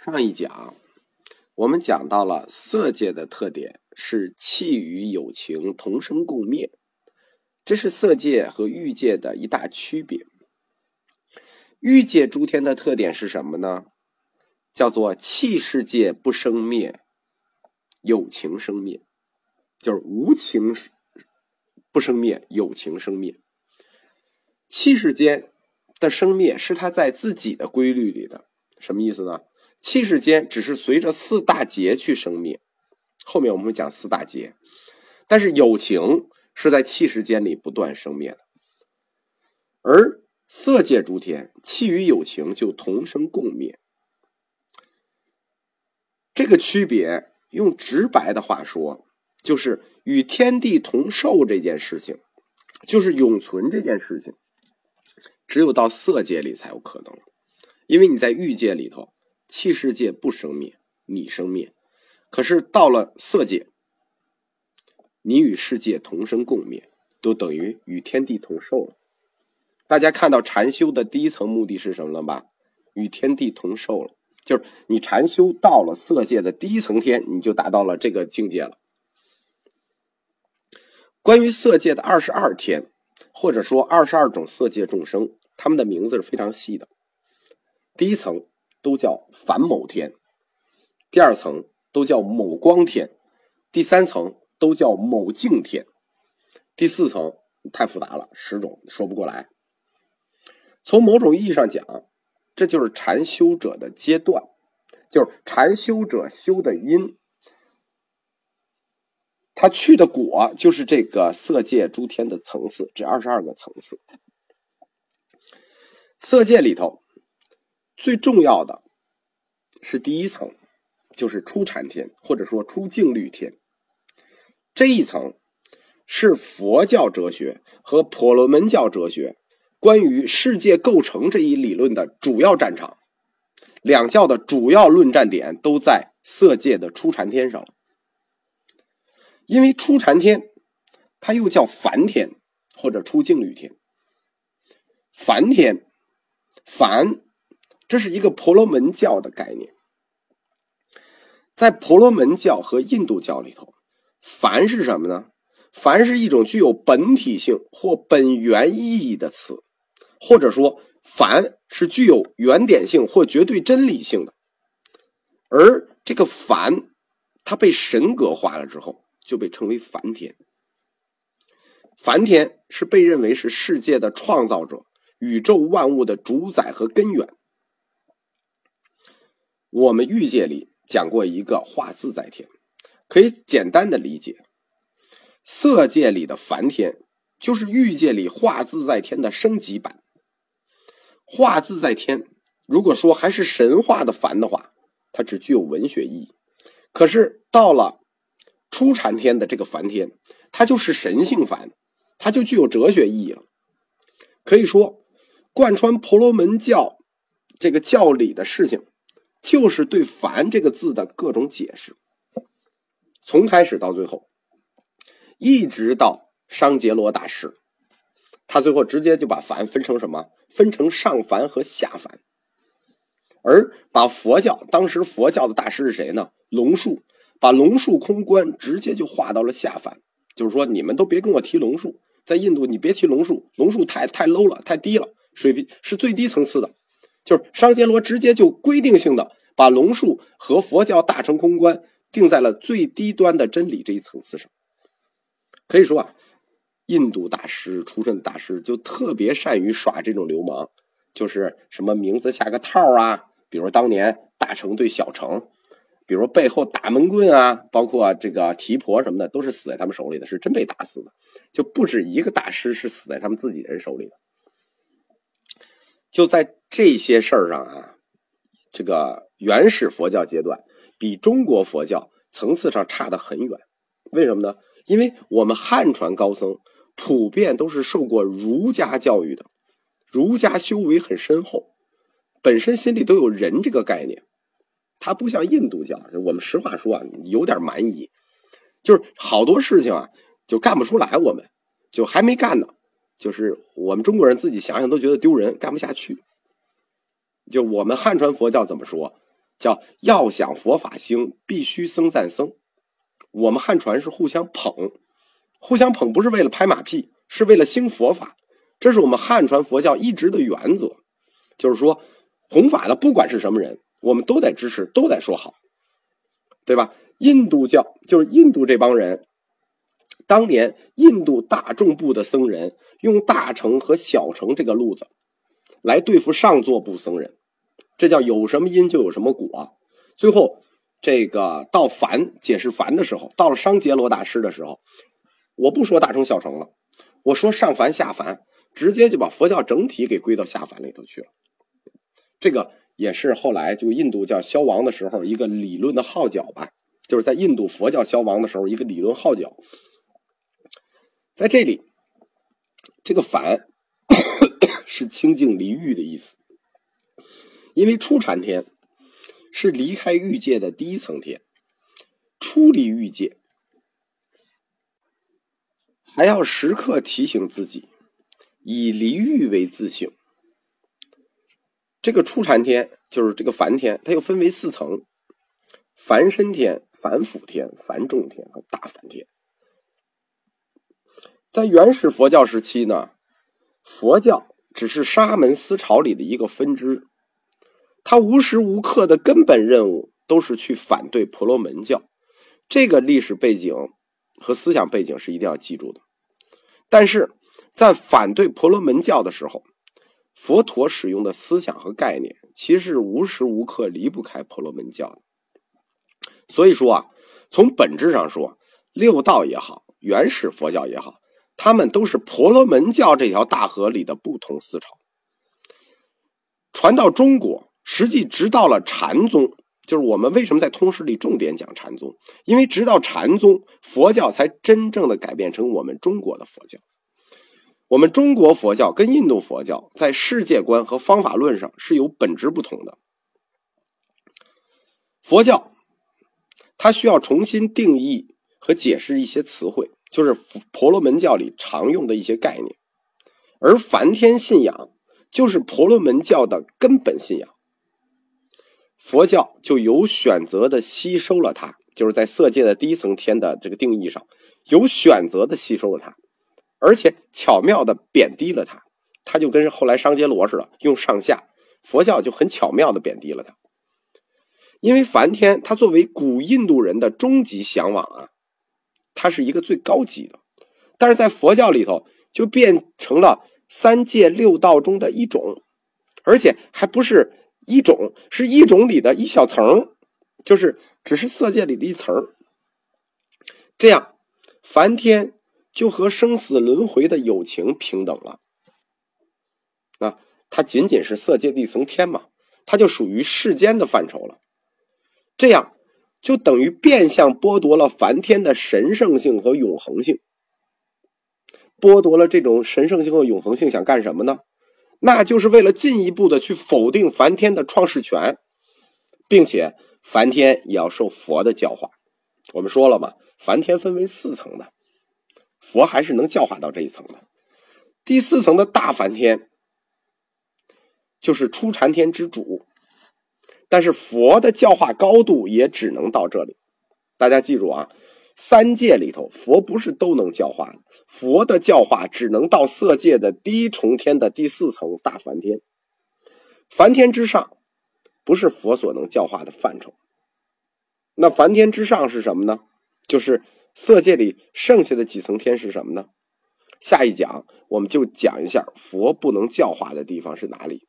上一讲，我们讲到了色界的特点是气与有情同生共灭，这是色界和欲界的一大区别。欲界诸天的特点是什么呢？叫做气世界不生灭，有情生灭，就是无情不生灭，有情生灭。气世间的生灭是它在自己的规律里的，什么意思呢？气世间只是随着四大劫去生灭，后面我们讲四大劫，但是友情是在气世间里不断生灭的，而色界诸天气与友情就同生共灭。这个区别用直白的话说，就是与天地同寿这件事情，就是永存这件事情，只有到色界里才有可能，因为你在欲界里头。气世界不生灭，你生灭；可是到了色界，你与世界同生共灭，都等于与天地同寿了。大家看到禅修的第一层目的是什么了吧？与天地同寿了，就是你禅修到了色界的第一层天，你就达到了这个境界了。关于色界的二十二天，或者说二十二种色界众生，他们的名字是非常细的。第一层。都叫凡某天，第二层都叫某光天，第三层都叫某净天，第四层太复杂了，十种说不过来。从某种意义上讲，这就是禅修者的阶段，就是禅修者修的因，他去的果就是这个色界诸天的层次，这二十二个层次，色界里头。最重要的是第一层，就是初禅天，或者说初净律天。这一层是佛教哲学和婆罗门教哲学关于世界构成这一理论的主要战场。两教的主要论战点都在色界的初禅天上。因为初禅天，它又叫梵天或者初净律天。梵天，梵。这是一个婆罗门教的概念，在婆罗门教和印度教里头，凡是什么呢？凡是一种具有本体性或本源意义的词，或者说凡是具有原点性或绝对真理性的。而这个凡，它被神格化了之后，就被称为梵天。梵天是被认为是世界的创造者，宇宙万物的主宰和根源。我们欲界里讲过一个化自在天，可以简单的理解，色界里的梵天就是欲界里化自在天的升级版。化自在天，如果说还是神话的梵的话，它只具有文学意义；可是到了初禅天的这个梵天，它就是神性梵，它就具有哲学意义了。可以说，贯穿婆罗门教这个教理的事情。就是对“凡”这个字的各种解释，从开始到最后，一直到商杰罗大师，他最后直接就把“凡”分成什么？分成上凡和下凡，而把佛教当时佛教的大师是谁呢？龙树，把龙树空观直接就划到了下凡，就是说你们都别跟我提龙树，在印度你别提龙树，龙树太太 low 了，太低了，水平是最低层次的。就是商杰罗直接就规定性的把龙树和佛教大乘空观定在了最低端的真理这一层次上。可以说啊，印度大师出身大师就特别善于耍这种流氓，就是什么名字下个套啊，比如当年大乘对小乘，比如背后打闷棍啊，包括这个提婆什么的，都是死在他们手里的，是真被打死的，就不止一个大师是死在他们自己人手里的。就在这些事儿上啊，这个原始佛教阶段比中国佛教层次上差得很远。为什么呢？因为我们汉传高僧普遍都是受过儒家教育的，儒家修为很深厚，本身心里都有人这个概念。他不像印度教，我们实话说啊，有点蛮夷，就是好多事情啊就干不出来，我们就还没干呢。就是我们中国人自己想想都觉得丢人，干不下去。就我们汉传佛教怎么说？叫要想佛法兴，必须僧赞僧。我们汉传是互相捧，互相捧不是为了拍马屁，是为了兴佛法。这是我们汉传佛教一直的原则，就是说弘法的不管是什么人，我们都得支持，都得说好，对吧？印度教就是印度这帮人，当年印度大众部的僧人用大乘和小乘这个路子来对付上座部僧人，这叫有什么因就有什么果。最后这个到凡解释凡的时候，到了商杰罗大师的时候，我不说大乘小乘了，我说上凡下凡。直接就把佛教整体给归到下凡里头去了，这个也是后来就印度教消亡的时候一个理论的号角吧，就是在印度佛教消亡的时候一个理论号角。在这里，这个凡是清净离欲的意思，因为初禅天是离开欲界的第一层天，出离欲界，还要时刻提醒自己。以离欲为自性，这个初禅天就是这个梵天，它又分为四层：梵身天、梵辅天、梵众天和大梵天。在原始佛教时期呢，佛教只是沙门思潮里的一个分支，他无时无刻的根本任务都是去反对婆罗门教。这个历史背景和思想背景是一定要记住的。但是。在反对婆罗门教的时候，佛陀使用的思想和概念，其实无时无刻离不开婆罗门教的。所以说啊，从本质上说，六道也好，原始佛教也好，他们都是婆罗门教这条大河里的不同思潮。传到中国，实际直到了禅宗，就是我们为什么在通史里重点讲禅宗，因为直到禅宗，佛教才真正的改变成我们中国的佛教。我们中国佛教跟印度佛教在世界观和方法论上是有本质不同的。佛教它需要重新定义和解释一些词汇，就是婆罗门教里常用的一些概念，而梵天信仰就是婆罗门教的根本信仰。佛教就有选择的吸收了它，就是在色界的第一层天的这个定义上，有选择的吸收了它。而且巧妙的贬低了它。它就跟后来商杰罗似的，用上下佛教就很巧妙的贬低了他。因为梵天他作为古印度人的终极向往啊，它是一个最高级的，但是在佛教里头就变成了三界六道中的一种，而且还不是一种，是一种里的一小层，就是只是色界里的一层。这样，梵天。就和生死轮回的友情平等了，啊，它仅仅是色界的一层天嘛，它就属于世间的范畴了。这样就等于变相剥夺了梵天的神圣性和永恒性。剥夺了这种神圣性和永恒性，想干什么呢？那就是为了进一步的去否定梵天的创世权，并且梵天也要受佛的教化。我们说了嘛，梵天分为四层的。佛还是能教化到这一层的，第四层的大梵天就是初禅天之主，但是佛的教化高度也只能到这里。大家记住啊，三界里头佛不是都能教化的，佛的教化只能到色界的第一重天的第四层大梵天，梵天之上不是佛所能教化的范畴。那梵天之上是什么呢？就是。色界里剩下的几层天是什么呢？下一讲我们就讲一下佛不能教化的地方是哪里。